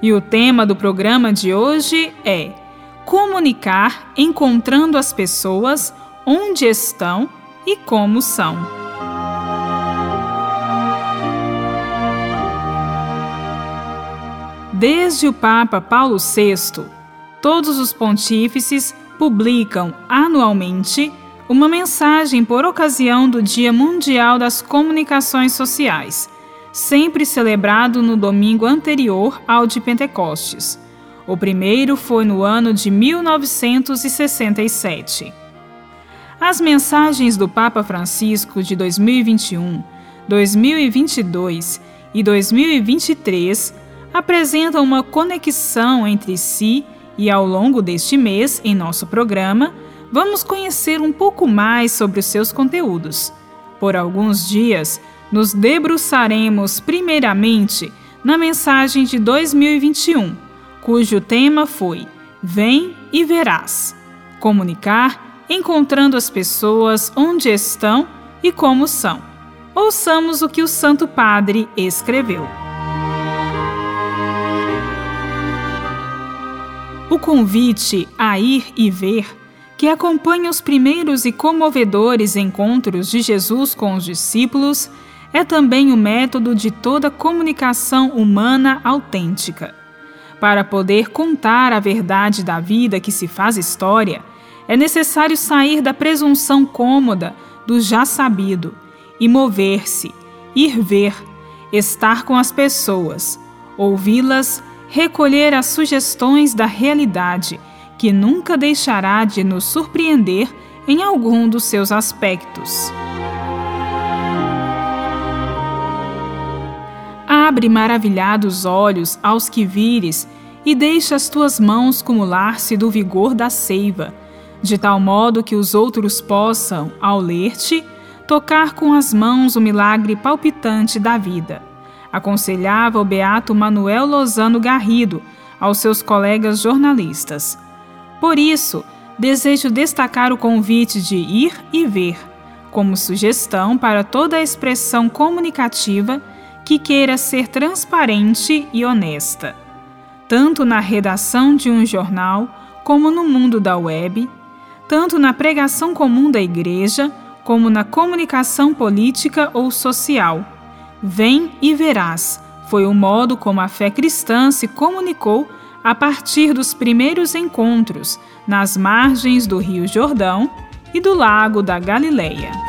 E o tema do programa de hoje é Comunicar encontrando as pessoas onde estão e como são. Desde o Papa Paulo VI, todos os pontífices publicam anualmente uma mensagem por ocasião do Dia Mundial das Comunicações Sociais sempre celebrado no domingo anterior ao de Pentecostes. O primeiro foi no ano de 1967. As mensagens do Papa Francisco de 2021, 2022 e 2023 apresentam uma conexão entre si e ao longo deste mês, em nosso programa, vamos conhecer um pouco mais sobre os seus conteúdos. Por alguns dias, nos debruçaremos primeiramente na mensagem de 2021, cujo tema foi Vem e Verás comunicar encontrando as pessoas onde estão e como são. Ouçamos o que o Santo Padre escreveu. O convite a ir e ver, que acompanha os primeiros e comovedores encontros de Jesus com os discípulos, é também o método de toda comunicação humana autêntica. Para poder contar a verdade da vida que se faz história, é necessário sair da presunção cômoda do já sabido e mover-se, ir ver, estar com as pessoas, ouvi-las, recolher as sugestões da realidade, que nunca deixará de nos surpreender em algum dos seus aspectos. Abre maravilhados olhos aos que vires, e deixa as tuas mãos cumular-se do vigor da seiva, de tal modo que os outros possam, ao ler-te, tocar com as mãos o milagre palpitante da vida. Aconselhava o beato Manuel Lozano Garrido aos seus colegas jornalistas. Por isso, desejo destacar o convite de ir e ver, como sugestão para toda a expressão comunicativa que queira ser transparente e honesta, tanto na redação de um jornal como no mundo da web, tanto na pregação comum da igreja como na comunicação política ou social. Vem e verás foi o modo como a fé cristã se comunicou a partir dos primeiros encontros nas margens do Rio Jordão e do Lago da Galileia.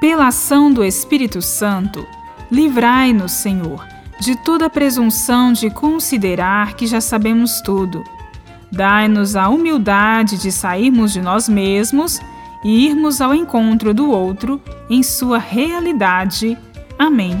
Pela ação do Espírito Santo, livrai-nos, Senhor, de toda presunção de considerar que já sabemos tudo. Dai-nos a humildade de sairmos de nós mesmos e irmos ao encontro do outro em sua realidade. Amém.